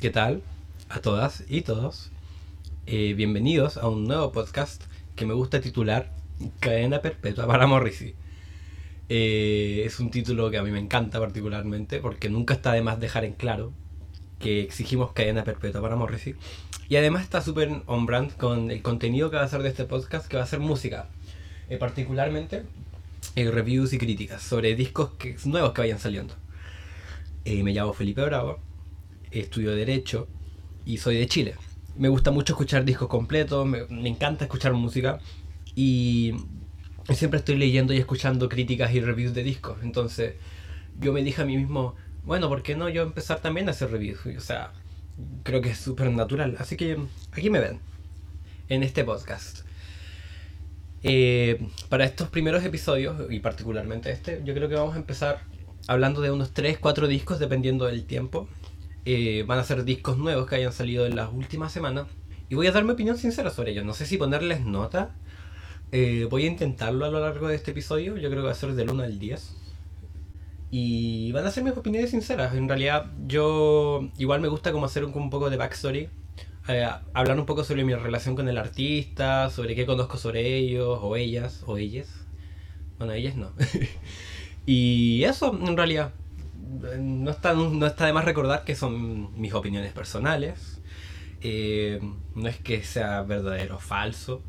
¿Qué tal? A todas y todos. Eh, bienvenidos a un nuevo podcast que me gusta titular Cadena Perpetua para Morrissey. Eh, es un título que a mí me encanta particularmente porque nunca está de más dejar en claro que exigimos cadena perpetua para Morrissey. Y además está súper on brand con el contenido que va a hacer de este podcast, que va a ser música. Eh, particularmente eh, reviews y críticas sobre discos que, nuevos que vayan saliendo. Eh, me llamo Felipe Bravo, estudio Derecho y soy de Chile. Me gusta mucho escuchar discos completos, me, me encanta escuchar música y siempre estoy leyendo y escuchando críticas y reviews de discos. Entonces yo me dije a mí mismo, bueno, ¿por qué no yo empezar también a hacer reviews? O sea, creo que es súper natural. Así que aquí me ven, en este podcast. Eh, para estos primeros episodios, y particularmente este, yo creo que vamos a empezar hablando de unos 3, 4 discos dependiendo del tiempo. Eh, van a ser discos nuevos que hayan salido en las últimas semanas. Y voy a dar mi opinión sincera sobre ellos. No sé si ponerles nota. Eh, voy a intentarlo a lo largo de este episodio. Yo creo que va a ser del 1 al 10. Y van a ser mis opiniones sinceras. En realidad, yo igual me gusta como hacer un, un poco de backstory. Eh, hablar un poco sobre mi relación con el artista, sobre qué conozco sobre ellos, o ellas, o ellas. Bueno, ellas no. y eso, en realidad. No está, no está de más recordar que son mis opiniones personales. Eh, no es que sea verdadero o falso.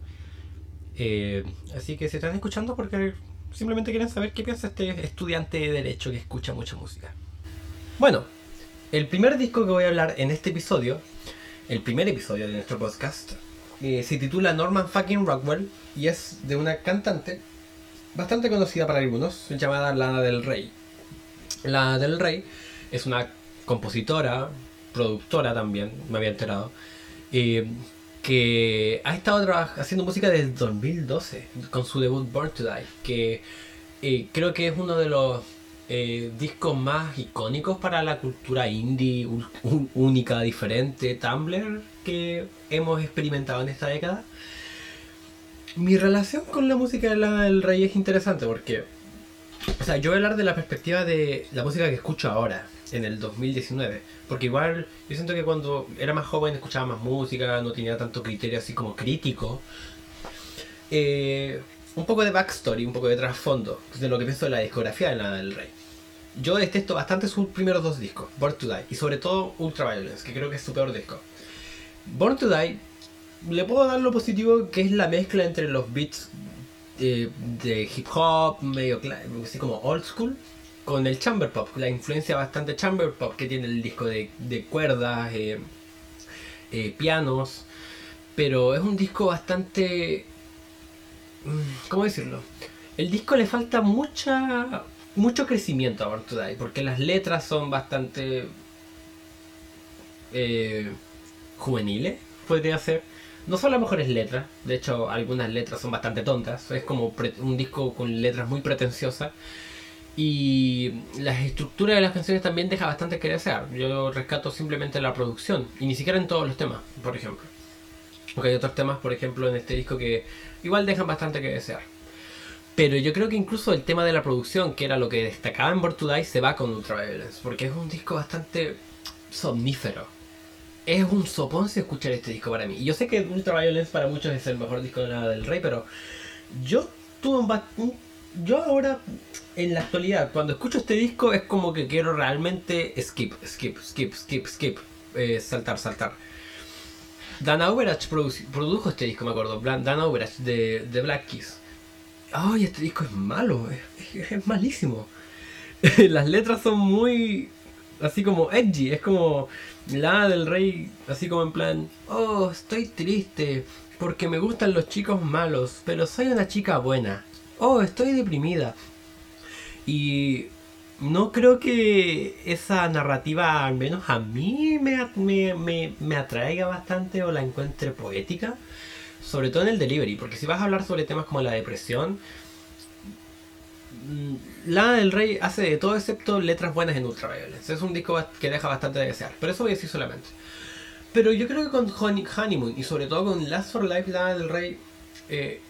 Eh, así que si están escuchando porque simplemente quieren saber qué piensa este estudiante de derecho que escucha mucha música. Bueno, el primer disco que voy a hablar en este episodio, el primer episodio de nuestro podcast, eh, se titula Norman fucking Rockwell y es de una cantante bastante conocida para algunos, llamada Lana del Rey. Lana del Rey es una compositora, productora también, me había enterado, eh, que ha estado haciendo música desde 2012 con su debut Born to que eh, creo que es uno de los eh, discos más icónicos para la cultura indie, única, diferente, Tumblr que hemos experimentado en esta década. Mi relación con la música de la del Rey es interesante porque, o sea, yo voy a hablar de la perspectiva de la música que escucho ahora, en el 2019. Porque igual yo siento que cuando era más joven escuchaba más música, no tenía tanto criterio así como crítico. Eh, un poco de backstory, un poco de trasfondo de lo que pienso de la discografía de la del Rey. Yo detesto bastante sus primeros dos discos, Born to Die, y sobre todo Ultraviolence, que creo que es su peor disco. Born to Die, le puedo dar lo positivo que es la mezcla entre los beats de, de hip hop, medio así como old school, con el chamber pop, la influencia bastante chamber pop que tiene el disco de, cuerdas, eh, eh, pianos, pero es un disco bastante... Mm, ¿Cómo decirlo? El disco le falta mucha mucho crecimiento a Born to Die, porque las letras son bastante eh, juveniles, podría ser. No son las mejores letras, de hecho algunas letras son bastante tontas, es como un disco con letras muy pretenciosas. Y la estructura de las canciones también deja bastante que desear. Yo rescato simplemente la producción. Y ni siquiera en todos los temas, por ejemplo. Porque hay otros temas, por ejemplo, en este disco que igual dejan bastante que desear. Pero yo creo que incluso el tema de la producción, que era lo que destacaba en Born se va con Ultraviolence. Porque es un disco bastante somnífero. Es un soponce escuchar este disco para mí. Y yo sé que Ultraviolence para muchos es el mejor disco de la del Rey, pero yo tuve un, yo ahora, en la actualidad, cuando escucho este disco es como que quiero realmente skip, skip, skip, skip, skip, eh, saltar, saltar. Dan Overach produjo este disco, me acuerdo, Dan Overach de, de Black Keys. Ay, este disco es malo, es malísimo. Las letras son muy así como edgy, es como la del rey, así como en plan, oh, estoy triste porque me gustan los chicos malos, pero soy una chica buena oh, estoy deprimida. Y no creo que esa narrativa, al menos a mí, me, me, atraiga bastante o la encuentre poética. Sobre todo en el delivery, porque si vas a hablar sobre temas como la depresión, Lana del Rey hace de todo excepto letras buenas en Ultraviolence. Es un disco que deja bastante de desear, pero eso voy a decir solamente. Pero yo creo que con Honeymoon y sobre todo con Last for Life, Lana del Rey eh,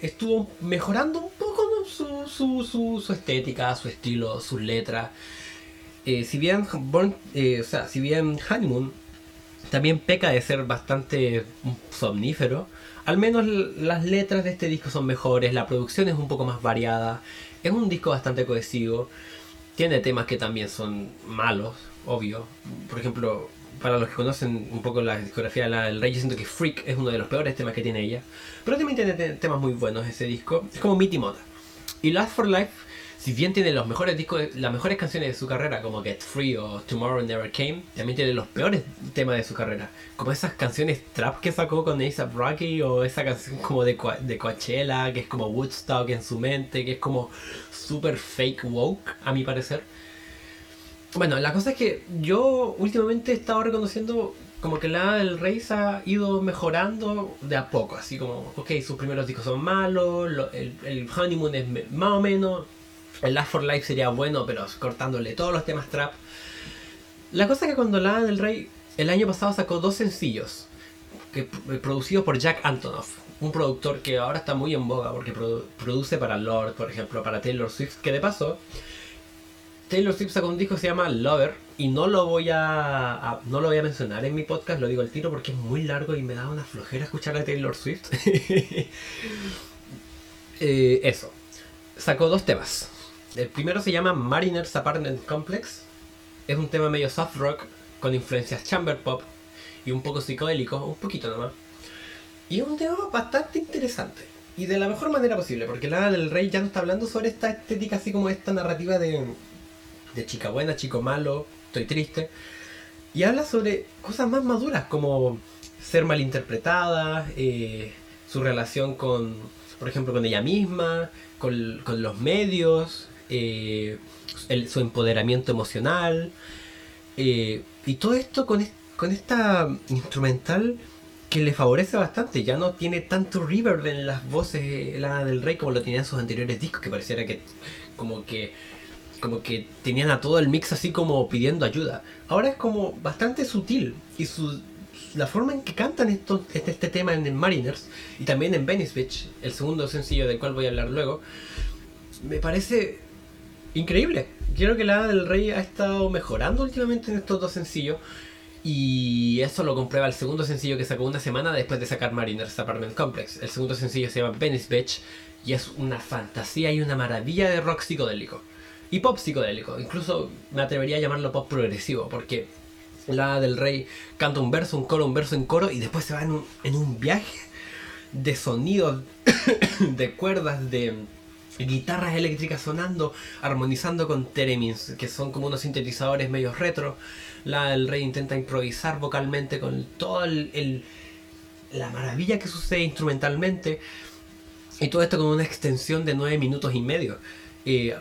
estuvo mejorando un poco su, su, estética, su estilo, sus letras. Eh, si bien Born, eh, o sea, si bien Honeymoon también peca de ser bastante somnífero. Al menos las letras de este disco son mejores, la producción es un poco más variada, es un disco bastante cohesivo, tiene temas que también son malos, obvio. Por ejemplo, para los que conocen un poco la discografía de la del Rey, yo siento que Freak es uno de los peores temas que tiene ella. Pero también tiene temas muy buenos ese disco. Es como Meaty Moda. Y Last for Life, si bien tiene los mejores discos, las mejores canciones de su carrera, como Get Free o Tomorrow Never Came, también tiene los peores temas de su carrera. Como esas canciones trap que sacó con A$AP Rocky o esa canción como de, de Coachella, que es como Woodstock en su mente, que es como super fake woke, a mi parecer. Bueno, la cosa es que yo últimamente he estado reconociendo como que la del Rey se ha ido mejorando de a poco, así como, ok, sus primeros discos son malos, el, Honeymoon es más o menos, el Last for Life sería bueno, pero cortándole todos los temas trap. La cosa es que cuando la del Rey el año pasado sacó dos sencillos, que, producidos por Jack Antonoff, un productor que ahora está muy en boga porque produce para Lord, por ejemplo, para Taylor Swift, que de paso Taylor Swift sacó un disco que se llama Lover y no lo voy a, no lo voy a mencionar en mi podcast, lo digo al tiro porque es muy largo y me da una flojera escuchar a Taylor Swift. Eh, eso. Sacó dos temas. El primero se llama Mariners Apartment Complex. Es un tema medio soft rock con influencias chamber pop y un poco psicodélico, un poquito nomás. Y es un tema bastante interesante. Y de la mejor manera posible, porque la del Rey ya no está hablando sobre esta estética así como esta narrativa de de chica buena, chico malo, estoy triste. Y habla sobre cosas más maduras como ser malinterpretada, eh, su relación con, por ejemplo, con ella misma, con, los medios, eh, su empoderamiento emocional. Eh, y todo esto con, con esta instrumental que le favorece bastante. Ya no tiene tanto reverb en las voces la del rey como lo tenía en sus anteriores discos, que pareciera que como que como que tenían a todo el mix así como pidiendo ayuda. Ahora es como bastante sutil y su, la forma en que cantan esto, este, este tema en Mariners y también en Venice Beach, el segundo sencillo del cual voy a hablar luego, me parece increíble. Quiero que la del Rey ha estado mejorando últimamente en estos dos sencillos. Y eso lo comprueba el segundo sencillo que sacó una semana después de sacar Mariners Apartment Complex. El segundo sencillo se llama Venice Beach y es una fantasía y una maravilla de rock psicodélico y pop psicodélico. Incluso me atrevería a llamarlo pop progresivo, porque la del rey canta un verso, un coro, un verso en coro y después se va en un viaje de sonidos, de cuerdas, de guitarras eléctricas sonando, armonizando con teremins, que son como unos sintetizadores medio retro. La del rey intenta improvisar vocalmente con todo el, la maravilla que sucede instrumentalmente. Y todo esto con una extensión de 9 minutos y medio. Eh,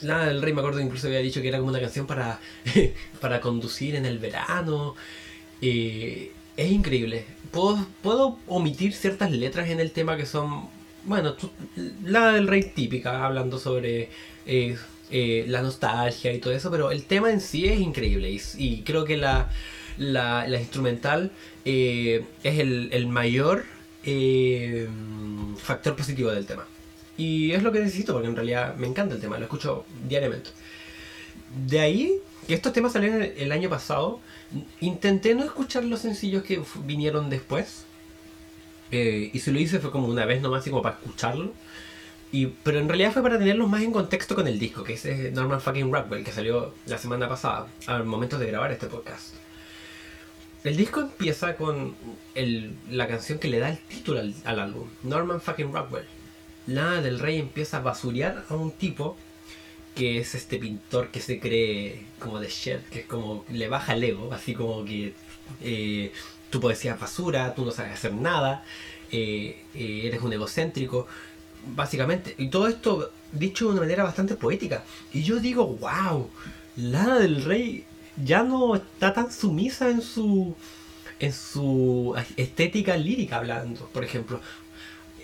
la del Rey me acuerdo incluso había dicho que era como una canción para, para conducir en el verano. Eh, es increíble. Puedo, puedo omitir ciertas letras en el tema que son, bueno, la del Rey típica, hablando sobre eh, eh, la nostalgia y todo eso, pero el tema en sí es increíble y, creo que la, instrumental es el, el mayor factor positivo del tema. Y es lo que necesito porque en realidad me encanta el tema, lo escucho diariamente. De ahí, que estos temas salieron el año pasado, intenté no escuchar los sencillos que vinieron después. Eh, y si lo hice fue como una vez nomás, así como para escucharlo. Y, pero en realidad fue para tenerlos más en contexto con el disco, que es Norman fucking Rockwell, que salió la semana pasada, al momento de grabar este podcast. El disco empieza con el, la canción que le da el título al, al álbum, Norman fucking Rockwell la del Rey empieza a basurear a un tipo que es este pintor que se cree como de Shed, que es como le baja el ego, así como que eh, tu poesía es basura, tú no sabes hacer nada, eh, eh, eres un egocéntrico, básicamente. Y todo esto dicho de una manera bastante poética. Y yo digo, wow, Lana del Rey ya no está tan sumisa en su en su estética lírica hablando, por ejemplo.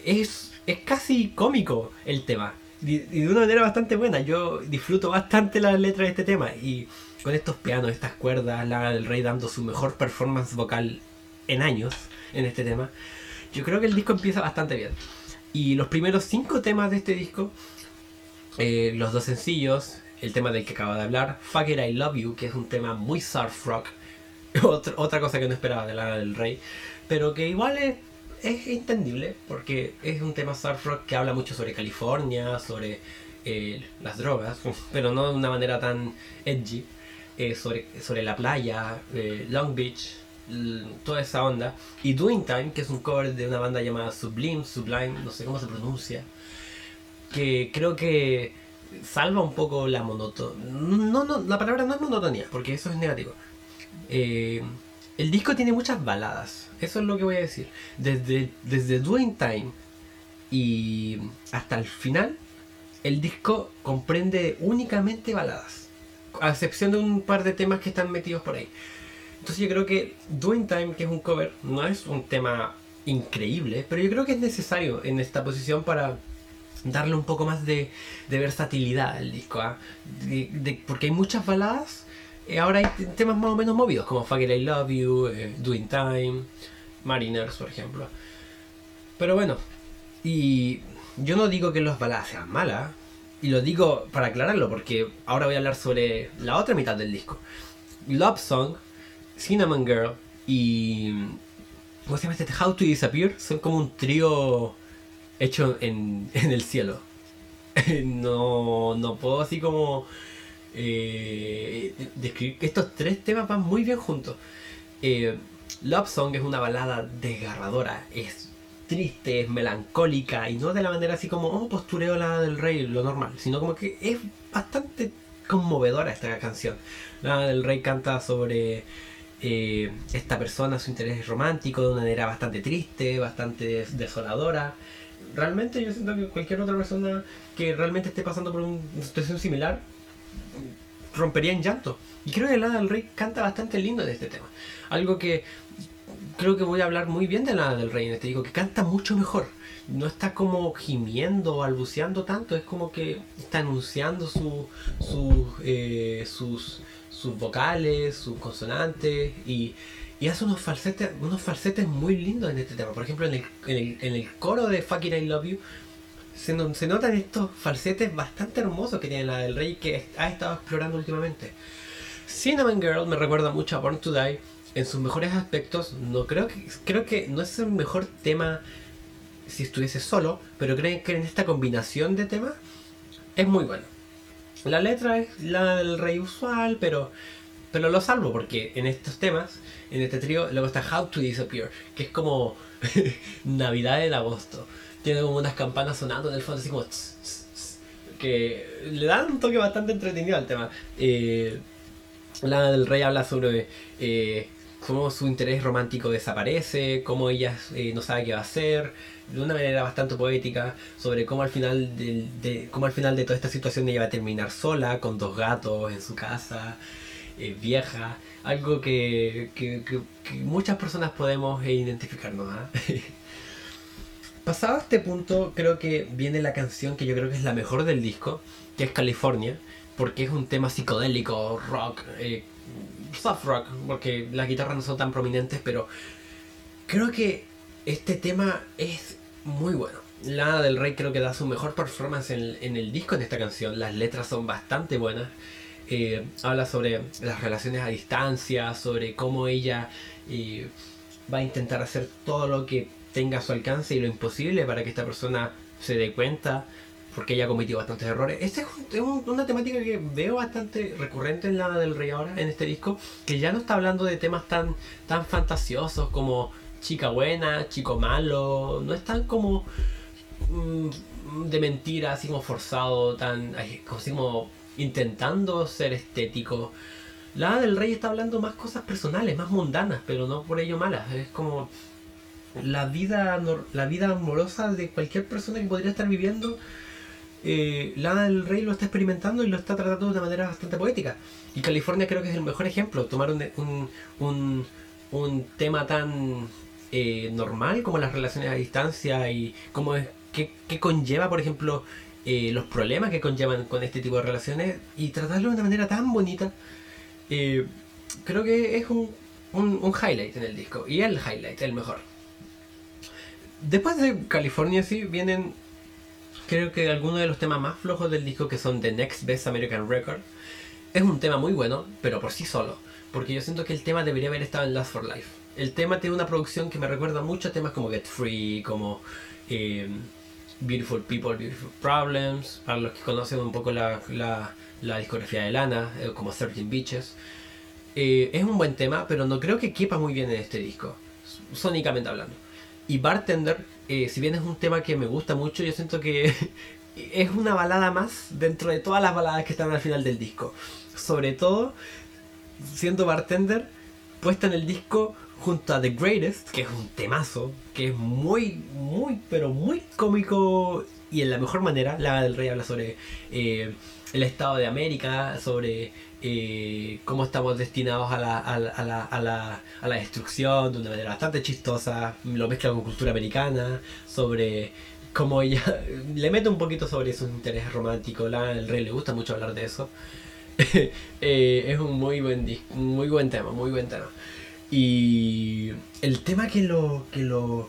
Es es casi cómico el tema. Y de una manera bastante buena. Yo disfruto bastante la letra de este tema. Y con estos pianos, estas cuerdas, la del rey dando su mejor performance vocal en años en este tema. Yo creo que el disco empieza bastante bien. Y los primeros cinco temas de este disco, eh, los dos sencillos, el tema del que acabo de hablar, Fuck It I Love You, que es un tema muy surf rock, otra, otra cosa que no esperaba de Lana del Rey, pero que igual es, entendible porque es un tema surf rock que habla mucho sobre California, sobre eh, las drogas, pero no de una manera tan edgy, eh, sobre, sobre la playa, Long Beach, toda esa onda. Y Doing Time, que es un cover de una banda llamada Sublime, Sublime, no sé cómo se pronuncia, que creo que salva un poco la monotonía. No, no, la palabra no es monotonía, porque eso es negativo. Eh, el disco tiene muchas baladas, eso es lo que voy a decir. Desde, desde Doing Time y hasta el final, el disco comprende únicamente baladas, a excepción de un par de temas que están metidos por ahí. Entonces yo creo que Doing Time, que es un cover, no es un tema increíble, pero yo creo que es necesario en esta posición para darle un poco más de, versatilidad al disco. de- porque hay muchas baladas, eh, ahora hay temas más o menos movidos, como Fuck It, I Love You, eh, Doing Time, Mariners, por ejemplo. Pero bueno, y yo no digo que las baladas sean malas, y lo digo para aclararlo, porque ahora voy a hablar sobre la otra mitad del disco. Love Song, Cinnamon Girl y... ¿Cómo se llama este? How to Disappear. Son como un trío hecho en, en el cielo. no, no puedo así como eh, describir que estos tres temas van muy bien juntos. Eh, Love Song es una balada desgarradora, es triste, es melancólica y no de la manera así como, oh, postureo la del rey, lo normal, sino como que es bastante conmovedora esta canción. La del rey canta sobre eh, esta persona, su interés romántico de una manera bastante triste, bastante des- desoladora. Realmente yo siento que cualquier otra persona que realmente esté pasando por un- una situación similar rompería en llanto. Y creo que Lana del Rey canta bastante lindo en este tema. Algo que creo que voy a hablar muy bien de Lana del Rey en este digo que canta mucho mejor. No está como gimiendo o balbuceando tanto, es como que está anunciando eh, sus, sus vocales, sus consonantes y, y hace unos falsetes, unos falsetes muy lindos en este tema. Por ejemplo, en el, en el, coro de Fucking I Love You se, no- se notan estos falsetes bastante hermosos que tiene la del Rey que ha estado explorando últimamente. Cinnamon Girl me recuerda mucho a Born to Die en sus mejores aspectos. No creo que creo que no es el mejor tema si estuviese solo, pero creo que en esta combinación de temas es muy bueno. La letra es la del rey usual, pero pero lo salvo porque en estos temas, en este trío, luego está How to Disappear, que es como Navidad en agosto. Tiene como unas campanas sonando en el fondo, así como tss, tss, que le dan un toque bastante entretenido al tema. Eh, Lana del Rey habla sobre eh, cómo su interés romántico desaparece, cómo ella eh, no sabe qué va a hacer, de una manera bastante poética, sobre cómo al final de, cómo al final de toda esta situación ella va a terminar sola, con dos gatos en su casa, eh, vieja, algo que, que- muchas personas podemos eh, identificarnos. ¿ah? Pasado este punto, creo que viene la canción que yo creo que es la mejor del disco, que es California, porque es un tema psicodélico, rock, eh, soft rock, porque las guitarras no son tan prominentes, pero creo que este tema es muy bueno. Lana del Rey creo que da su mejor performance en, el disco en esta canción. Las letras son bastante buenas. Eh, habla sobre las relaciones a distancia, sobre cómo ella eh, va a intentar hacer todo lo que tenga a su alcance y lo imposible para que esta persona se dé cuenta porque ella ha cometido bastantes errores. Esta es, un- es un- una temática que veo bastante recurrente en Lana del Rey ahora, en este disco, que ya no está hablando de temas tan, tan fantasiosos como chica buena, chico malo, no es tan como mm, de mentira, así como forzado, tan así como intentando ser estético. Lana del Rey está hablando más cosas personales, más mundanas, pero no por ello malas. Es como la vida, la vida amorosa de cualquier persona que podría estar viviendo. Eh, Lana del Rey lo está experimentando y lo está tratando de una manera bastante poética. Y California creo que es el mejor ejemplo. Tomar un, un, un tema tan eh, normal como las relaciones a distancia y cómo es, qué, qué conlleva, por ejemplo, eh, los problemas que conllevan con este tipo de relaciones y tratarlo de una manera tan bonita. eh, creo que es un, un, un highlight en el disco. Y el highlight, el mejor. Después de California sí vienen creo que algunos de los temas más flojos del disco que son The Next Best American Record. Es un tema muy bueno, pero por sí solo. porque yo siento que el tema debería haber estado en Last for Life. El tema tiene una producción que me recuerda mucho a temas como Get Free, como eh, Beautiful People, Beautiful Problems, para los que conocen un poco la, la, discografía de Lana, eh, como 13 Beaches. Eh, es un buen tema, pero no creo que quepa muy bien en este disco, sónicamente hablando. Y Bartender, si bien es un tema que me gusta mucho, yo siento que es una balada más dentro de todas las baladas que están al final del disco. Sobre todo, siendo Bartender, puesta en el disco junto a The Greatest, que es un temazo, que es muy, muy, pero muy cómico y en la mejor manera. La del Rey habla sobre eh, el Estado de América, sobre eh, cómo estamos destinados a la, a, la, a, la, a la destrucción de una manera bastante chistosa, lo mezcla con cultura americana, sobre cómo ella le mete un poquito sobre sus intereses románticos, la, el rey le gusta mucho hablar de eso. Eh, es un muy buen muy buen tema, muy buen tema. Y el tema que lo que lo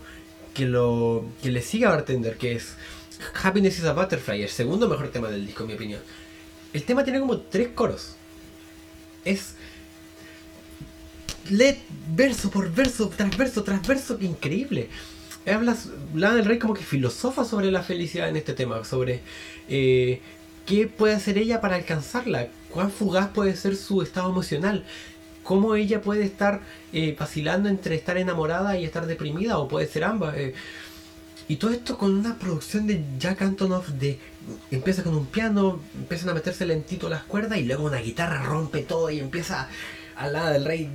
que lo que le sigue a Bartender, que es Happiness is a Butterfly, el segundo mejor tema del disco en mi opinión. El tema tiene como tres coros. Es Let verso por verso, tras verso, tras verso, que increíble. Hablas, Lana del Rey como que filosofa sobre la felicidad en este tema, sobre eh, qué puede hacer ella para alcanzarla, cuán fugaz puede ser su estado emocional, cómo ella puede estar eh, vacilando entre estar enamorada y estar deprimida, o puede ser ambas. Eh. Y todo esto con una producción de Jack Antonoff de empieza con un piano, empiezan a meterse lentito las cuerdas y luego una guitarra rompe todo y empieza al lado del rey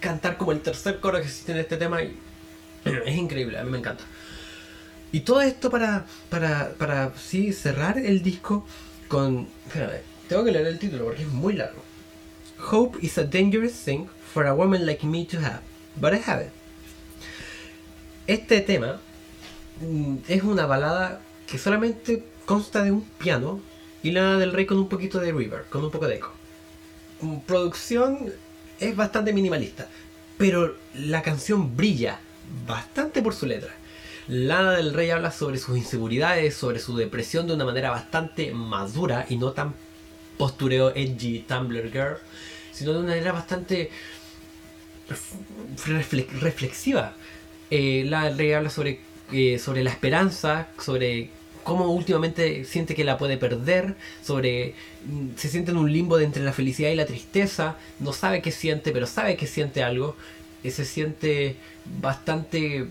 cantar como el tercer coro que existe en este tema y es increíble, a mí me encanta. Y todo esto para, para, para sí, cerrar el disco con... tengo que leer el título porque es muy largo. Hope is a dangerous thing for a woman like me to have, but I have it. Este tema mm, es una balada que solamente consta de un piano y la del rey con un poquito de reverb, con un poco de eco. Mm, producción es bastante minimalista, pero la canción brilla bastante por su letra. Lana del Rey habla sobre sus inseguridades, sobre su depresión de una manera bastante madura y no tan postureo edgy Tumblr girl, sino de una manera bastante reflexiva. Eh, del Rey habla sobre, eh, sobre la esperanza, sobre cómo últimamente siente que la puede perder, sobre mm, se siente en un limbo entre la felicidad y la tristeza, no sabe qué siente, pero sabe que siente algo, y se siente bastante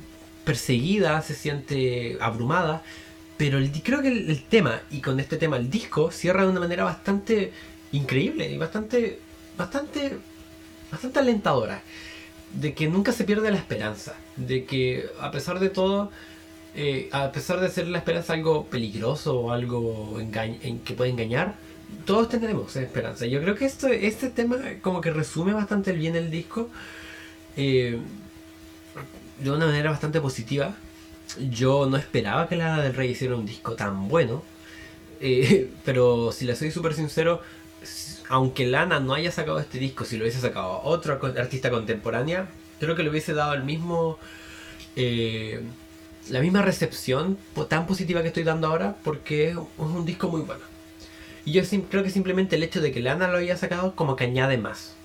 perseguida, se siente abrumada, pero creo que el, tema, y con este tema el disco, cierra de una manera bastante increíble y bastante, bastante, bastante. De que nunca se pierde la esperanza. De que a pesar de todo, eh, a pesar de ser la esperanza algo peligroso o algo en que puede engañar, todos tendremos esperanza. Yo creo que esto, este tema como que resume bastante bien el disco. Eh, de una manera bastante positiva. Yo no esperaba que la del Rey hiciera un disco tan bueno. Eh, pero si le soy súper sincero, aunque Lana no haya sacado este disco, si lo hubiese sacado otro artista contemporánea, creo que le hubiese dado el mismo. Eh, la misma recepción tan positiva que estoy dando ahora, porque es un disco muy bueno. Y yo creo que simplemente el hecho de que Lana lo haya sacado, como que añade más.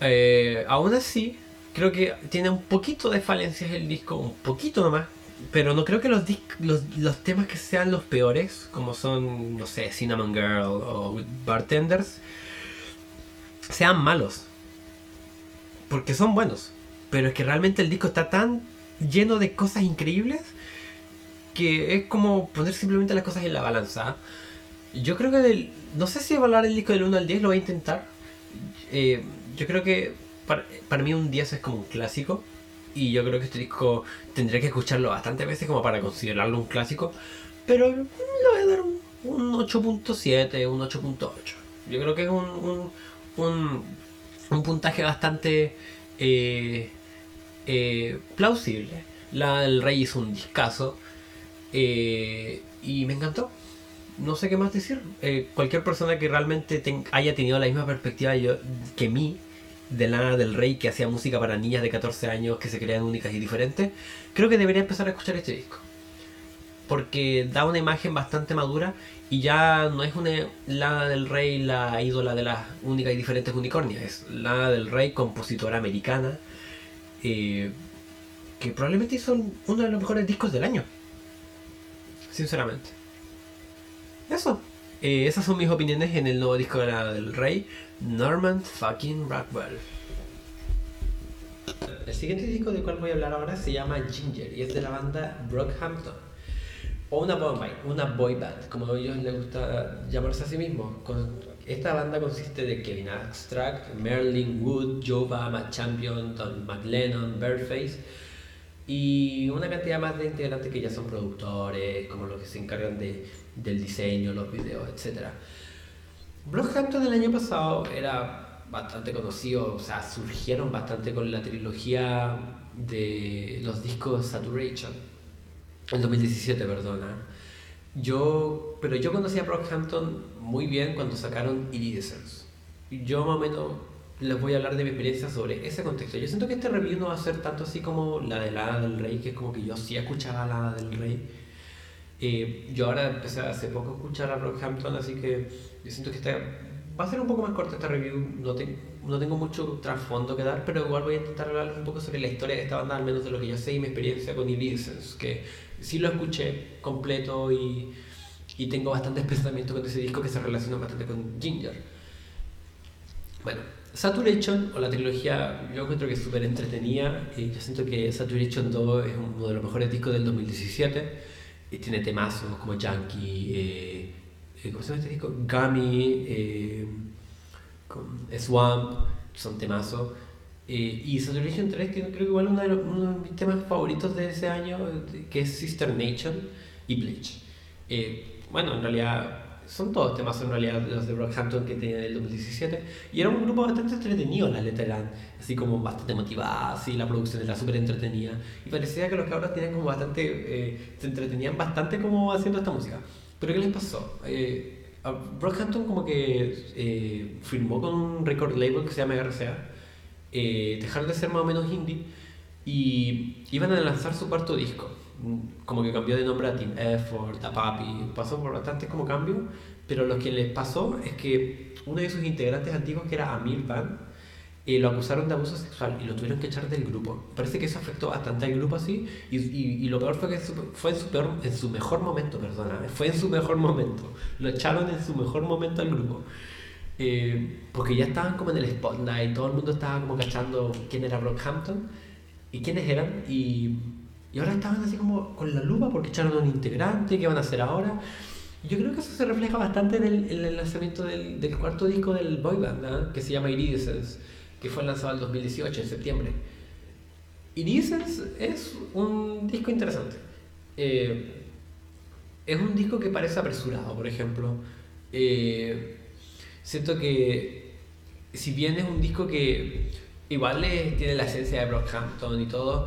Eh, aún así, creo que tiene un poquito de falencias el disco, un poquito nomás. Pero no creo que los, los, temas que sean los peores, como son, no sé, Cinnamon Girl o Bartenders, sean malos. Porque son buenos. Pero es que realmente el disco está tan lleno de cosas increíbles que es como poner simplemente las cosas en la balanza. Yo creo que no sé si evaluar el disco del 1 al 10, lo voy a intentar. Eh, yo creo que para, mí un 10 es como un clásico. Y yo creo que este disco tendría que escucharlo bastantes veces como para considerarlo un clásico. Pero le voy a dar un, 8.7, un 8.8. Yo creo que es un, un, un, puntaje bastante eh, eh, plausible. La del Rey hizo un discazo. Eh, y me encantó. No sé qué más decir. cualquier persona que realmente haya tenido la misma perspectiva que mí de Lana del Rey que hacía música para niñas de 14 años que se crean únicas y diferentes, creo que debería empezar a escuchar este disco. porque da una imagen bastante madura y ya no es una Lana del Rey la ídola de las únicas y diferentes unicornias, es Lana del Rey, compositora americana, eh, que probablemente hizo uno de los mejores discos del año. Sinceramente. Eso. Eh, esas son mis opiniones en el nuevo disco de Lana del Rey, Norman fucking Rockwell. El siguiente disco del cual voy a hablar ahora se llama Ginger y es de la banda Brockhampton. O una boy, una boy band, como a ellos les gusta llamarse a sí mismos. Esta banda consiste de Kevin Abstract, Merlin Wood, Jova, Matt Champion, Don McLennan, Birdface y una cantidad más de integrantes que ya son productores, como los que se encargan de, del diseño, los videos, etc. Brockhampton el año pasado era bastante conocidos, o sea, surgieron bastante con la trilogía de los discos Saturation, en 2017, perdona. Yo, pero yo conocí a Brockhampton muy bien cuando sacaron Iridescence. Yo más o menos les voy a hablar de mi experiencia sobre ese contexto. Yo siento que este review no va a ser tanto así como la de la del Rey, que es como que yo sí escuchaba la del Rey. Eh, yo ahora empecé hace poco a escuchar a Brockhampton, así que yo siento que está Va a ser un poco más corta esta review, no, no tengo mucho trasfondo que dar, pero igual voy a intentar hablar un poco sobre la historia de esta banda, al menos de lo que yo sé y mi experiencia con Illusions, que sí lo escuché completo y, y tengo bastantes pensamientos con ese disco que se relacionan bastante con Ginger. Bueno, Saturation, o la trilogía, yo encuentro que es súper entretenida. Y yo siento que Saturation 2 es uno de los mejores discos del 2017. Y tiene temazos como Yankee, eh, eh, ¿cómo se llama este disco? Gummy, eh, Swamp, son temazos. Eh, y Saturation 3 tiene creo que igual uno de, los, uno de, mis temas favoritos de ese año, que es Sister Nation y Bleach. bueno, en realidad son todos temas en realidad los de Brockhampton que tenían en el 2017 y era un grupo bastante entretenido las letras eran así como bastante motivadas y la producción era súper entretenida y parecía que los cabros tenían como bastante se entretenían bastante como haciendo esta música pero ¿qué les pasó? Eh, Brockhampton como que eh, firmó con un record label que se llama RCA, eh, dejaron de ser más o menos indie y iban a lanzar su cuarto disco. Como que cambió de nombre a Team Effort, a Papi, pasó por bastante como cambio, pero lo que les pasó es que uno de sus integrantes antiguos, que era Amir Van, y lo acusaron de abuso sexual y lo tuvieron que echar del grupo. Parece que eso afectó bastante al grupo así y, y, lo peor fue que fue en su, peor, en su mejor momento, perdona, fue en su mejor momento. Lo echaron en su mejor momento al grupo. Eh, porque ya estaban como en el spotlight, todo el mundo estaba como cachando quién era Brockhampton y quiénes eran y, y ahora estaban así como con la lupa porque echaron un integrante, qué van a hacer ahora. Yo creo que eso se refleja bastante en el, lanzamiento del, cuarto disco del boy band, ¿ah? que se llama Iridescence que fue lanzado en 2018, en septiembre. Iridescence es un disco interesante. Eh, es un disco que parece apresurado, por ejemplo. Eh, siento que, si bien es un disco que igual tiene la esencia de Brockhampton y todo,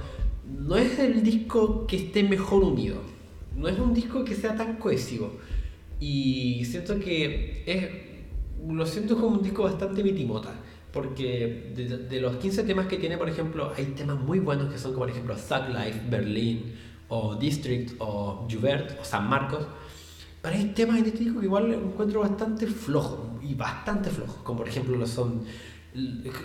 no es el disco que esté mejor unido. No es un disco que sea tan cohesivo. Y siento que es, lo siento como un disco bastante mitimota porque de, los 15 temas que tiene, por ejemplo, hay temas muy buenos que son como por ejemplo Thug Life, Berlín, o District, o Jubert, o San Marcos. Pero hay temas en este disco que igual encuentro bastante flojos, y bastante flojos, como por ejemplo lo son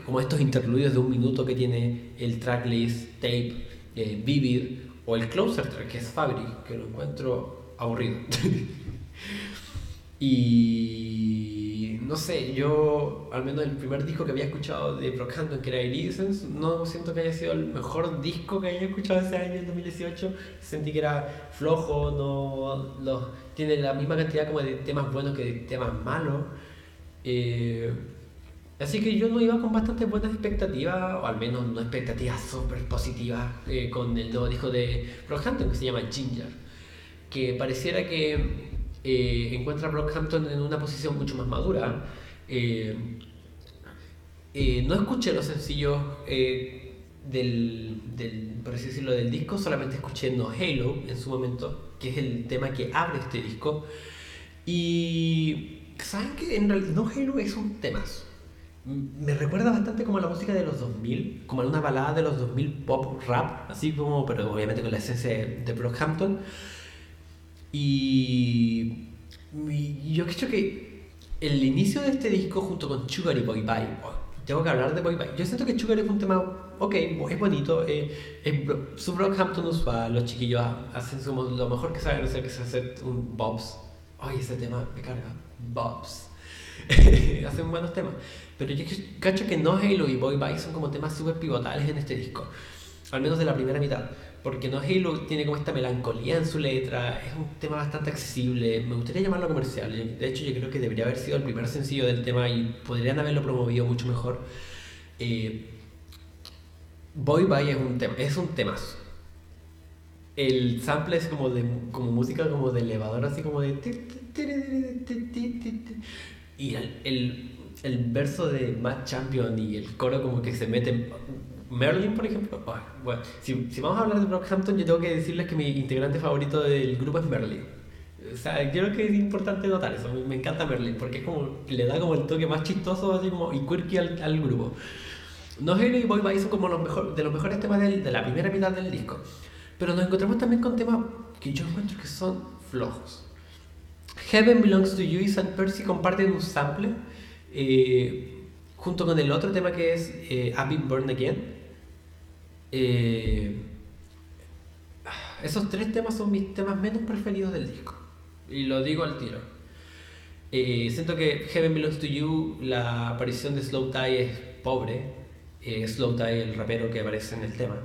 como estos interludios de un minuto que tiene el tracklist, tape, eh, Vivid, o el closer track, que es Fabric, que lo encuentro aburrido. y no sé, yo, al menos el primer disco que había escuchado de Brockhampton, que era Iridescence, no siento que haya sido el mejor disco que haya escuchado ese año, en 2018. Sentí que era flojo, no los, tiene la misma cantidad como de temas buenos que de temas malos. Eh, así que yo no iba con bastante buenas expectativas, o al menos no expectativas súper positivas, eh, con el nuevo disco de Brockhampton que se llama Ginger. Que pareciera que eh, encuentra a Brockhampton en una posición mucho más madura. Eh, no escuché los sencillos del, por decirlo, del disco, solamente escuché No Halo en su momento, que es el tema que abre este disco. Y saben que en realidad No Halo es un temazo. Me recuerda bastante como a la música de los 2000, como a una balada de los 2000 pop rap, así como, pero obviamente con la esencia de Brockhampton. Y, y yo creo que el inicio de este disco junto con Sugar y Boy Bye, oh, tengo que hablar de Boy Bye. Yo siento que Sugar es un tema, ok, es bonito, eh, es su Brockhampton usual, los chiquillos hacen su, lo mejor que saben hacer, que es hacer un Bobs. Ay, ese tema me carga, Bobs. hacen buenos temas. Pero yo cacho que No Halo y Boy Bye son como temas súper pivotales en este disco. Al menos de la primera mitad. Porque No Halo tiene como esta melancolía en su letra. Es un tema bastante accesible. Me gustaría llamarlo comercial. De hecho, yo creo que debería haber sido el primer sencillo del tema y podrían haberlo promovido mucho mejor. Eh, Boy Bye es un tema, es un temazo. El sample es como de como música como de elevador, así como de y el, el, el verso de Matt Champion y el coro como que se meten Merlin, por ejemplo. si, si vamos a hablar de Brockhampton, yo tengo que decirles que mi integrante favorito del grupo es Merlin. O sea, creo que es importante notar eso. Me, encanta Merlin porque es como, le da como el toque más chistoso así como, y quirky al, al grupo. No Halo y Boy Bye son como los mejor, de los mejores temas del- de la primera mitad del disco. Pero nos encontramos también con temas que yo encuentro que son flojos. Heaven Belongs to You y St. Percy comparten un sample eh, junto con el otro tema que es eh, I've Been Born Again. Eh, esos tres temas son mis temas menos preferidos del disco. Y lo digo al tiro. Eh, siento que Heaven Belongs to You, la aparición de Slow Tie es pobre. Eh, Slow Tie, el rapero que aparece en el tema.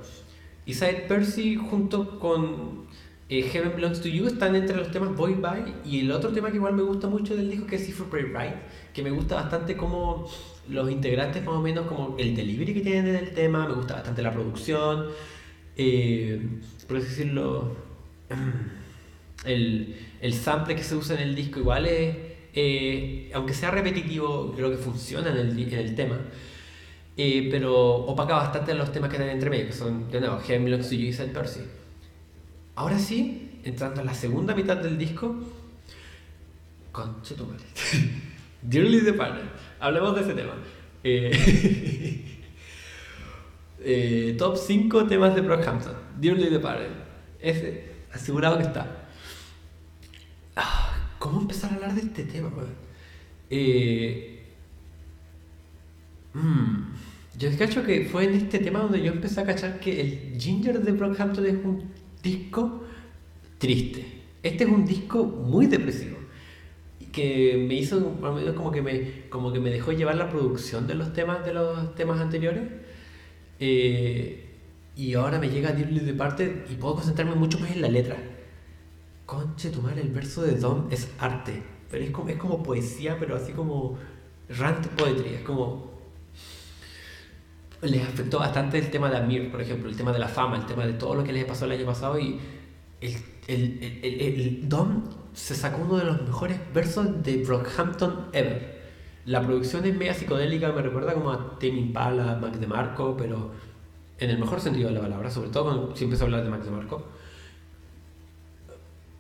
Y Side Percy junto con eh, Heaven Belongs to You están entre los temas Boy Bye y el otro tema que igual me gusta mucho del disco que es If Pray Right, que me gusta bastante como los integrantes más o menos como el delivery que tienen en el tema, me gusta bastante la producción, eh, por así decirlo, el, el sample que se usa en el disco igual es, eh, aunque sea repetitivo, creo que funciona en el, en el tema. Eh, pero opaca bastante los temas que están entre medio, que son, de nuevo, Heaven Belongs to You y St. Percy. Ahora sí, entrando a la segunda mitad del disco, concha tu madre. Dearly Departed. Hablemos de ese tema. Eh, eh, top 5 temas de Brockhampton. Dearly Departed. Ese, asegurado que está. Ah, ¿Cómo empezar a hablar de este tema? Eh, mm, yo cacho que fue en este tema donde yo empecé a cachar que el Ginger de Brockhampton es un disco triste. Este es un disco muy depresivo. Que me hizo, como que me, como que me dejó llevar la producción de los temas de los temas anteriores. Eh, y ahora me llega Dearly Departed y puedo concentrarme mucho más en la letra. Conche tu madre, el verso de Dom es arte. Pero es como, es como poesía, pero así como rant poetry. Es como. Les afectó bastante el tema de Amir, por ejemplo, el tema de la fama, el tema de todo lo que les pasó el año pasado. Y el, el, Dom se sacó uno de los mejores versos de Brockhampton ever. La producción es media psicodélica, me recuerda como a Tame Impala, Mac DeMarco, pero en el mejor sentido de la palabra, sobre todo cuando si empiezo a hablar de Mac DeMarco.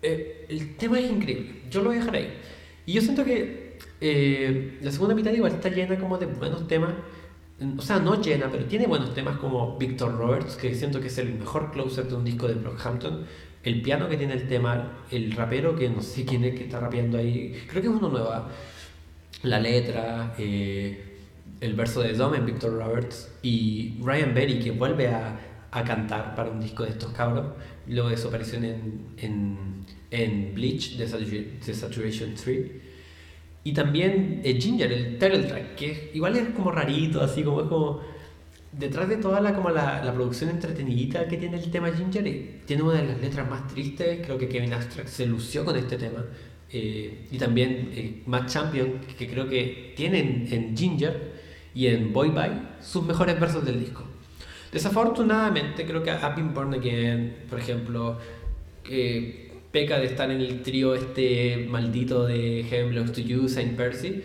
Eh, el tema es increíble, yo lo voy a dejar ahí. Y yo siento que eh, la segunda mitad igual está llena como de buenos temas. O sea, no llena, pero tiene buenos temas como Victor Roberts, que siento que es el mejor closer de un disco de Brockhampton. El piano que tiene el tema, el rapero que no sé quién es que está rapeando ahí, creo que es uno nuevo. ¿ah? La letra, eh, el verso de Dom en Victor Roberts y Ryan Berry que vuelve a, a cantar para un disco de estos cabros, luego de su aparición en, en, en Bleach de Saturation 3. Y también eh, Ginger, el title track, que igual es como rarito, así como es como... Detrás de toda la, como la, la producción entretenidita que tiene el tema Ginger, eh, tiene una de las letras más tristes, creo que Kevin Abstract se lució con este tema. Eh, y también eh, Matt Champion, que creo que tienen en Ginger y en Boy Bye sus mejores versos del disco. Desafortunadamente, creo que I've Been Born Again, por ejemplo, que peca de estar en el trío este maldito de Heaven Belongs to You, Saint Percy.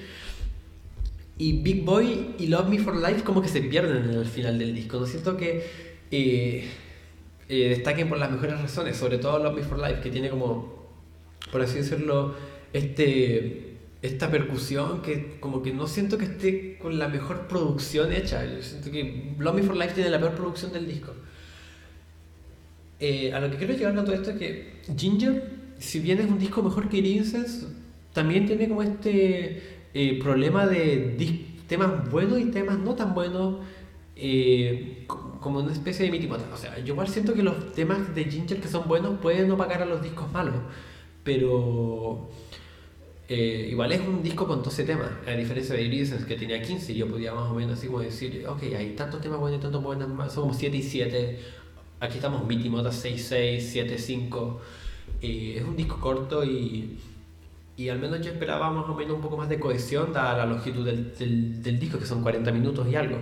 Y Big Boy y Love Me for Life como que se pierden en el final del disco. No siento que eh, eh, destaquen por las mejores razones, sobre todo Love Me for Life, que tiene como, por así decirlo, este esta percusión que como que no siento que esté con la mejor producción hecha. Yo siento que Love Me for Life tiene la peor producción del disco. Eh, a lo que quiero llegar con todo esto es que Ginger si bien es un disco mejor que Iridescence, también tiene como este eh, problema de temas buenos y temas no tan buenos, eh, como una especie de mitimota. O sea, yo igual siento que los temas de Ginger que son buenos pueden opacar a los discos malos, pero igual es un disco con 12 temas, a diferencia de Iridescence que tenía 15, yo podía más o menos así como decir, ok, hay tantos temas buenos y tantos buenos, son como 7 y 7, aquí estamos mitimota 6, 6, 7, 5, es un disco corto y y al menos yo esperaba más o menos un poco más de cohesión dada la longitud del, del, disco, que son 40 minutos y algo.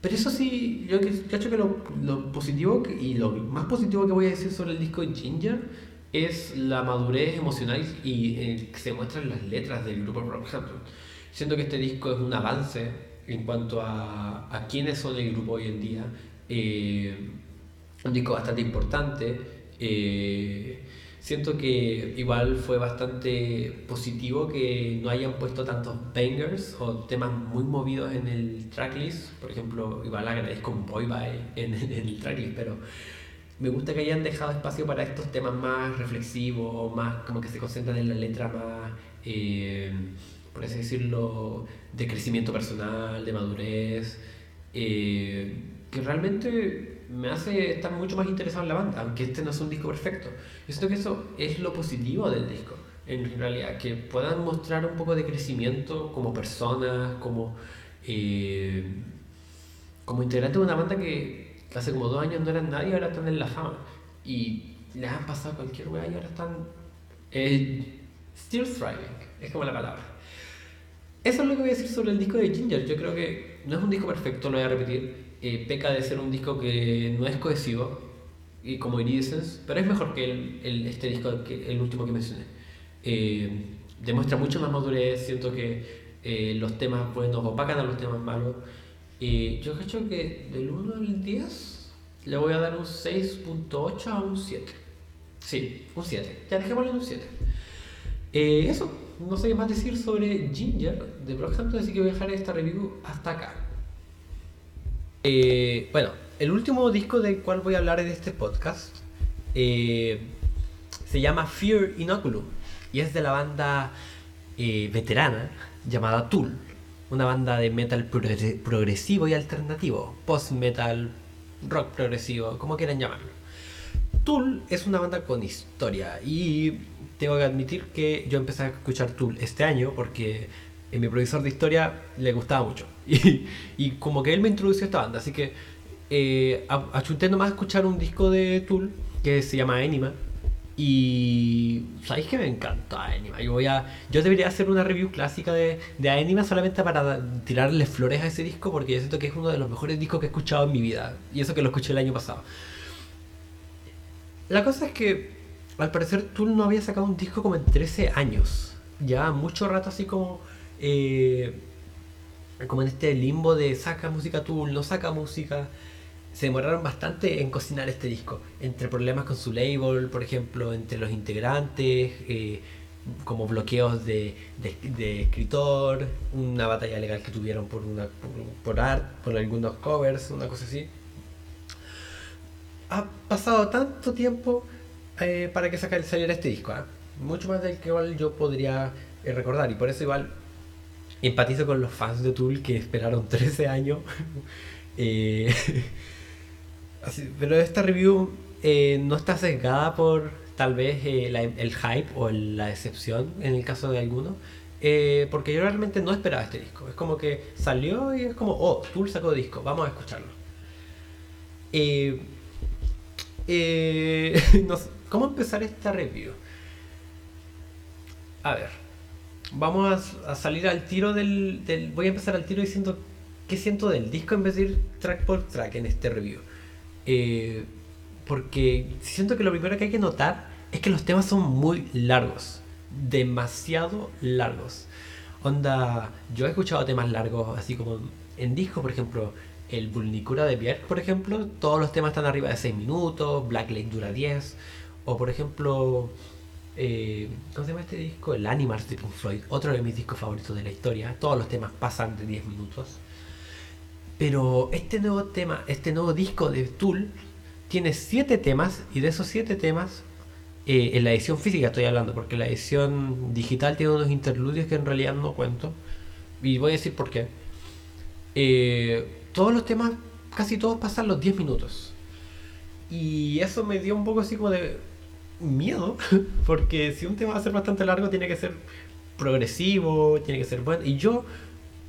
Pero eso sí, yo creo que lo, lo, positivo y lo más positivo que voy a decir sobre el disco Ginger es la madurez emocional y eh, que se muestra en las letras del grupo Rockhampton. Siento que este disco es un avance en cuanto a, a quiénes son el grupo hoy en día. Eh, un disco bastante importante. Eh, siento que igual fue bastante positivo que no hayan puesto tantos bangers o temas muy movidos en el tracklist. Por ejemplo, igual agradezco un boy bye en, el tracklist, pero me gusta que hayan dejado espacio para estos temas más reflexivos, más como que se concentran en la letra más, eh, por así decirlo, de crecimiento personal, de madurez, eh, que realmente me hace estar mucho más interesado en la banda, aunque este no es un disco perfecto. Yo siento que eso es lo positivo del disco, en realidad, que puedan mostrar un poco de crecimiento como personas, como, eh, como integrantes de una banda que hace como dos años no eran nadie, ahora están en la fama. Y les han pasado cualquier weá y ahora están eh, still thriving, es como la palabra. Eso es lo que voy a decir sobre el disco de Ginger. Yo creo que no es un disco perfecto, lo voy a repetir eh, peca de ser un disco que no es cohesivo, y como Iridescence, pero es mejor que el, este disco, que el último que mencioné. Eh, demuestra mucho más madurez, siento que eh, los temas buenos opacan a los temas malos. Y yo creo que del 1 al 10 le voy a dar un 6.8 a un 7. Sí, un 7. Ya dejémoslo en un 7. eso, no sé qué más decir sobre Ginger de Brockhampton, así que voy a dejar esta review hasta acá. Eh, bueno, el último disco del cual voy a hablar en este podcast eh, se llama Fear Inoculum y es de la banda eh, veterana llamada Tool, una banda de metal progresivo y alternativo, post-metal, rock progresivo, como quieran llamarlo. Tool es una banda con historia y tengo que admitir que yo empecé a escuchar Tool este año porque a mi profesor de historia le gustaba mucho. Y, como que él me introdució a esta banda. Así que eh, achunté nomás a escuchar un disco de Tool que se llama Anima. Y sabéis que me encanta Anima. Yo, voy a, yo debería hacer una review clásica de, de Anima solamente para tirarle flores a ese disco porque yo siento que es uno de los mejores discos que he escuchado en mi vida. Y eso que lo escuché el año pasado. La cosa es que al parecer Tool no había sacado un disco como en 13 años. Ya mucho rato así como eh, como en este limbo de saca música Tool, no saca música. Se demoraron bastante en cocinar este disco, entre problemas con su label, por ejemplo, entre los integrantes, eh, como bloqueos de, escritor, una batalla legal que tuvieron por, una, por, art, por algunos covers, una cosa así. Ha pasado tanto tiempo eh, para que saliera este disco, ¿ah? mucho más del que igual yo podría recordar, y por eso igual empatizo con los fans de Tool que esperaron 13 años. Eh, pero esta review eh, no está sesgada por tal vez eh, el hype o la decepción en el caso de algunos. porque yo realmente no esperaba este disco. Es como que salió y es como, oh, Tool sacó disco, vamos a escucharlo. ¿Cómo empezar esta review? A ver vamos a, salir al tiro del, Voy a empezar al tiro diciendo qué siento del disco en vez de ir track por track en este review. Eh, porque siento que lo primero que hay que notar es que los temas son muy largos. Demasiado largos. Onda, yo he escuchado temas largos, así como en disco, por ejemplo, el Vulnicura de Björk, por ejemplo, todos los temas están arriba de 6 minutos, Black Lake dura 10, o por ejemplo, eh, ¿Cómo se llama este disco? El Animals de Pink Floyd, otro de mis discos favoritos de la historia. Todos los temas pasan de 10 minutos. Pero este nuevo tema, este nuevo disco de Tool, tiene 7 temas y de esos 7 temas, eh, en la edición física estoy hablando, porque la edición digital tiene unos interludios que en realidad no cuento. Y voy a decir por qué. Eh, todos los temas, casi todos pasan los 10 minutos. Y eso me dio un poco así como de miedo, porque si un tema va a ser bastante largo, tiene que ser progresivo, tiene que ser bueno. Y yo,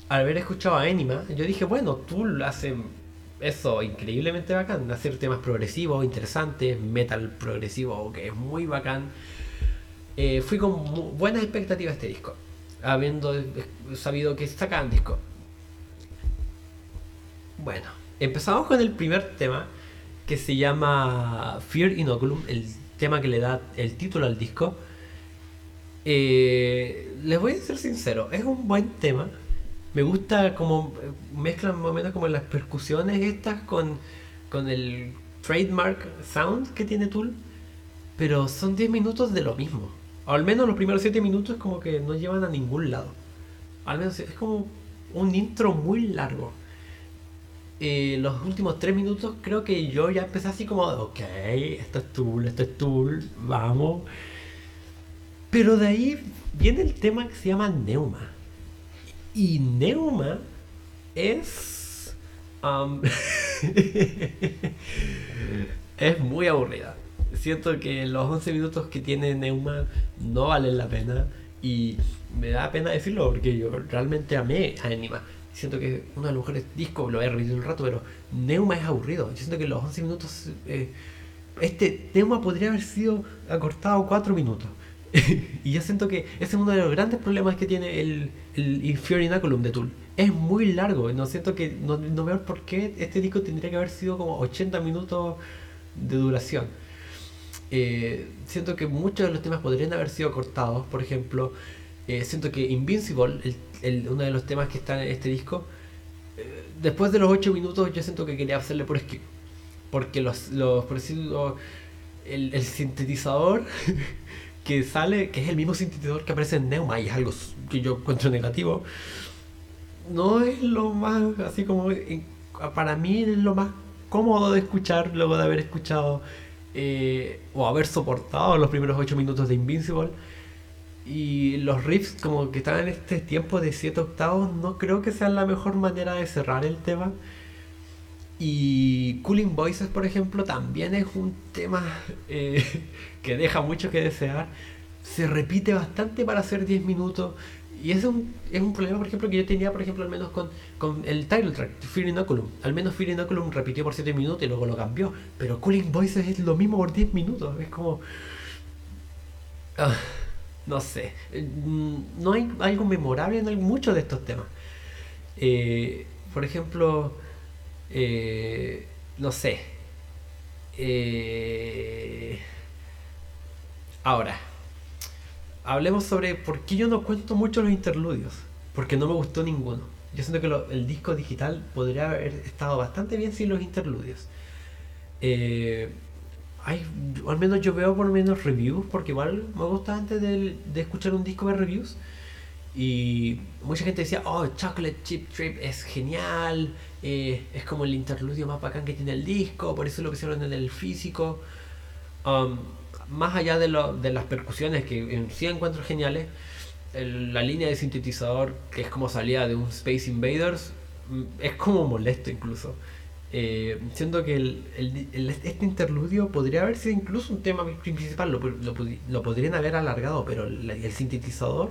al haber escuchado a Enima, yo dije, bueno, tú haces eso increíblemente bacán, hacer temas progresivos, interesantes, metal progresivo, que es muy bacán. Eh, fui con buenas expectativas a este disco, habiendo sabido que sacaban disco. Bueno, empezamos con el primer tema que se llama Fear Inoculum, el tema que le da el título al disco. Eh, les voy a ser sincero, es un buen tema me gusta como mezclan más o menos como las percusiones estas con, con el trademark sound que tiene Tool, pero son 10 minutos de lo mismo. al menos los primeros 7 minutos como que no llevan a ningún lado. Al menos es como un intro muy largo. Eh, los últimos 3 minutos creo que yo ya empecé así como, ok, esto es Tool, esto es Tool, vamos. Pero de ahí viene el tema que se llama Neuma y Neuma es. es muy aburrida. Siento que los 11 minutos que tiene Neuma no valen la pena. Y me da pena decirlo porque yo realmente amé a Enima. Siento que uno de los mejores discos, lo he repetido un rato, pero Neuma es aburrido. Yo siento que los 11 minutos. Eh, este Neuma podría haber sido acortado 4 minutos. y yo siento que ese es uno de los grandes problemas que tiene el, el Inoculum de Tool. Es muy largo, no siento que no, no, veo por qué este disco tendría que haber sido como 80 minutos de duración. Eh, siento que muchos de los temas podrían haber sido cortados, por ejemplo, eh, siento que Invincible, el, uno de los temas que está en este disco, eh, después de los 8 minutos yo siento que quería hacerle por skip. Porque los, los por decirlo, el, el sintetizador que sale, que es el mismo sintetizador que aparece en Neuma y es algo que yo encuentro negativo, no es lo más, así como, para mí es lo más cómodo de escuchar luego de haber escuchado eh, o haber soportado los primeros 8 minutos de Invincible. Y los riffs como que están en este tiempo de 7 octavos no creo que sean la mejor manera de cerrar el tema. Y Cooling Voices, por ejemplo, también es un tema eh, que deja mucho que desear. Se repite bastante para hacer 10 minutos. Y es un, es un problema, por ejemplo, que yo tenía, por ejemplo, al menos con, con el title track, Fear Inoculum. Al menos Fear Inoculum repitió por 7 minutos y luego lo cambió. Pero Cooling Voices es lo mismo por 10 minutos. Es como... Ah, no sé. Mm, no hay algo memorable en muchos de estos temas. Eh, por ejemplo eh, no sé. Eh, ahora, hablemos sobre por qué yo no cuento mucho los interludios. Porque no me gustó ninguno. Yo siento que el disco digital podría haber estado bastante bien sin los interludios. Eh, hay, al menos yo veo por lo menos reviews, porque igual me gusta antes de, de escuchar un disco ver reviews. Y mucha gente decía, oh, Chocolate Chip Trip es genial, eh, es como el interludio más bacán que tiene el disco, por eso lo que hicieron en el físico. Um, más allá de, lo, de las percusiones que en sí encuentro geniales, la línea de sintetizador que es como salía de un Space Invaders mm, es como molesto incluso. Eh, siento que el, este interludio podría haber sido incluso un tema principal, lo, lo, podrían haber alargado, pero el sintetizador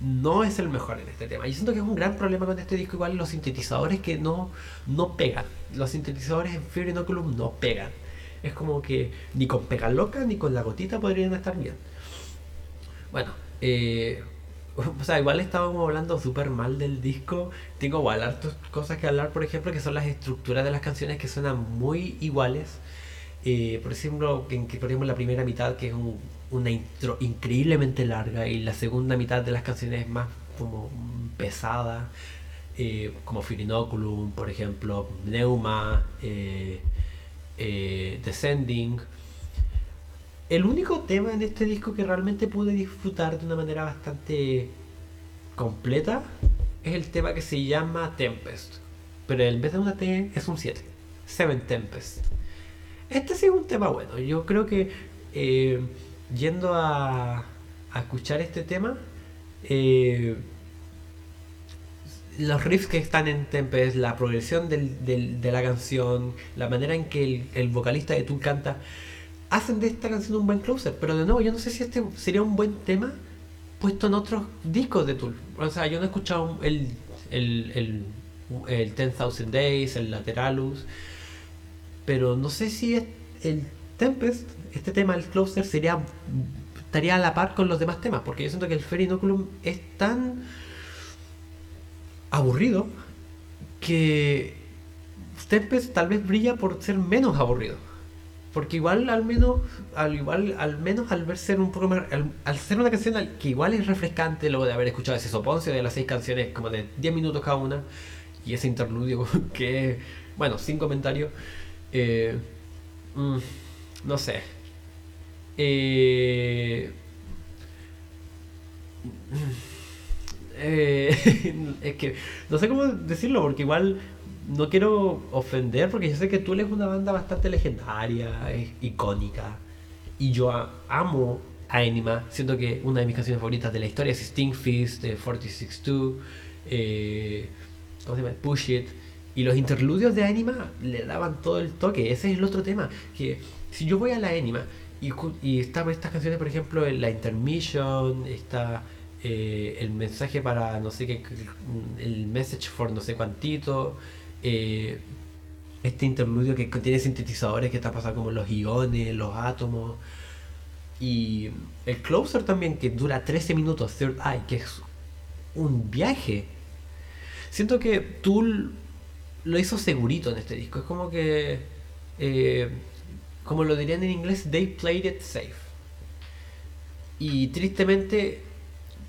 no es el mejor en este tema. Yo siento que es un gran problema con este disco, igual los sintetizadores que no, no pegan. Los sintetizadores en Fear Inoculum no pegan. Es como que ni con pega loca ni con la gotita podrían estar bien. Bueno, eh, o sea, igual estábamos hablando súper mal del disco. Tengo igual hartas cosas que hablar, por ejemplo, que son las estructuras de las canciones que suenan muy iguales. Eh, por ejemplo, que, por la primera mitad, que es un una intro increíblemente larga y la segunda mitad de las canciones es más como pesada, eh, como Firinoculum, por ejemplo, Neuma, eh, Descending. El único tema en este disco que realmente pude disfrutar de una manera bastante completa es el tema que se llama Tempest, pero en vez de una T es un 7, Seven Tempest. Este sí es un tema bueno, yo creo que yendo a, a escuchar este tema, eh, los riffs que están en Tempest, la progresión de la canción, la manera en que el, el vocalista de Tool canta, hacen de esta canción un buen closer. Pero de nuevo, yo no sé si este sería un buen tema puesto en otros discos de Tool. O sea, yo no he escuchado el, el, el, el 10,000 Days, el Lateralus, pero no sé si el Tempest, este tema, el closer, sería estaría a la par con los demás temas, porque yo siento que el Fair Inoculum es tan aburrido que Tempest tal vez brilla por ser menos aburrido. Porque igual al menos, al igual, al menos al ver ser un poco más, al, ser una canción que igual es refrescante luego de haber escuchado ese soponcio de las seis canciones como de 10 minutos cada una y ese interludio que bueno, sin comentarios eh, mm, no sé. Eh, eh, es que no sé cómo decirlo porque igual no quiero ofender porque yo sé que Tool es una banda bastante legendaria, es icónica y yo amo a Enima, siento que una de mis canciones favoritas de la historia es Sting Fist de 462, eh, ¿cómo se llama? Push It y los interludios de Anima le daban todo el toque, ese es el otro tema, que si yo voy a la Anima y, y están estas canciones, por ejemplo, la intermission, está eh, el mensaje para no sé qué, el message for no sé cuantito, eh, este interludio que contiene sintetizadores que está pasando como los iones, los átomos, y el closer también que dura 13 minutos, Third Eye, que es un viaje. Siento que Tool lo hizo segurito en este disco, es como que, eh, como lo dirían en inglés, they played it safe. Y tristemente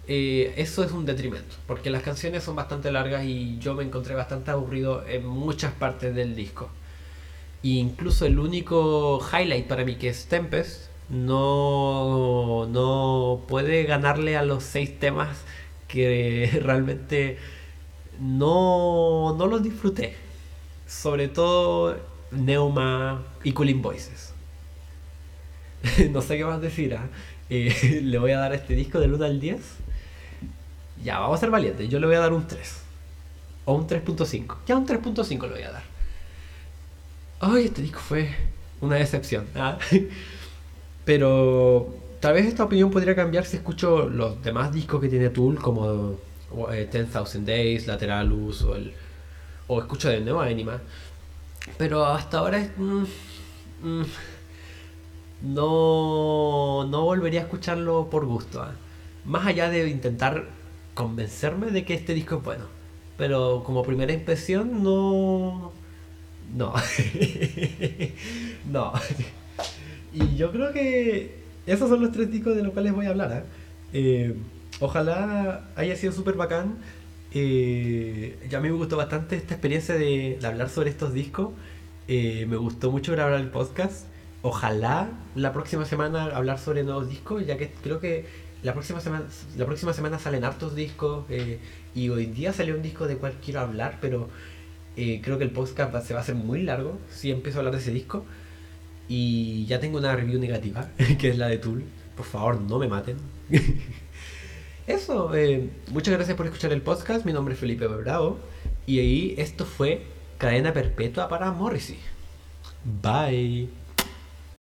eh, eso es un detrimento, porque las canciones son bastante largas y yo me encontré bastante aburrido en muchas partes del disco. E incluso el único highlight para mí, que es Tempest, no, no puede ganarle a los seis temas que realmente no, no los disfruté. Sobre todo Neuma y Cooling Voices. no sé qué más decir. ¿ah? Eh, le voy a dar este disco del 1 al 10. Ya, vamos a ser valientes. Yo le voy a dar un 3. O un 3.5. Ya un 3.5 le voy a dar. Ay, este disco fue una decepción. ¿ah? Pero tal vez esta opinión podría cambiar si escucho los demás discos que tiene Tool, como eh, 10,000 Days, Lateralus o el. O escucho de nuevo Anima. Pero hasta ahora es. mm, mm, no, no volvería a escucharlo por gusto. ¿ah? Más allá de intentar convencerme de que este disco es bueno. Pero como primera impresión, no. No. no. Y yo creo que esos son los tres discos de los cuales voy a hablar. ¿ah? Eh, ojalá haya sido súper bacán. Eh, ya a mí me gustó bastante esta experiencia de, de hablar sobre estos discos. Eh, me gustó mucho grabar el podcast. Ojalá la próxima semana hablar sobre nuevos discos, ya que creo que la próxima semana, la próxima semana salen hartos discos. eh, y hoy día salió un disco de cual quiero hablar, pero eh, creo que el podcast va- se va a hacer muy largo si empiezo a hablar de ese disco. Y ya tengo una review negativa, que es la de Tool. Por favor, no me maten. Eso, eh, muchas gracias por escuchar el podcast. Mi nombre es Felipe Bravo. Y ahí esto fue Cadena Perpetua para Morrissey. Bye.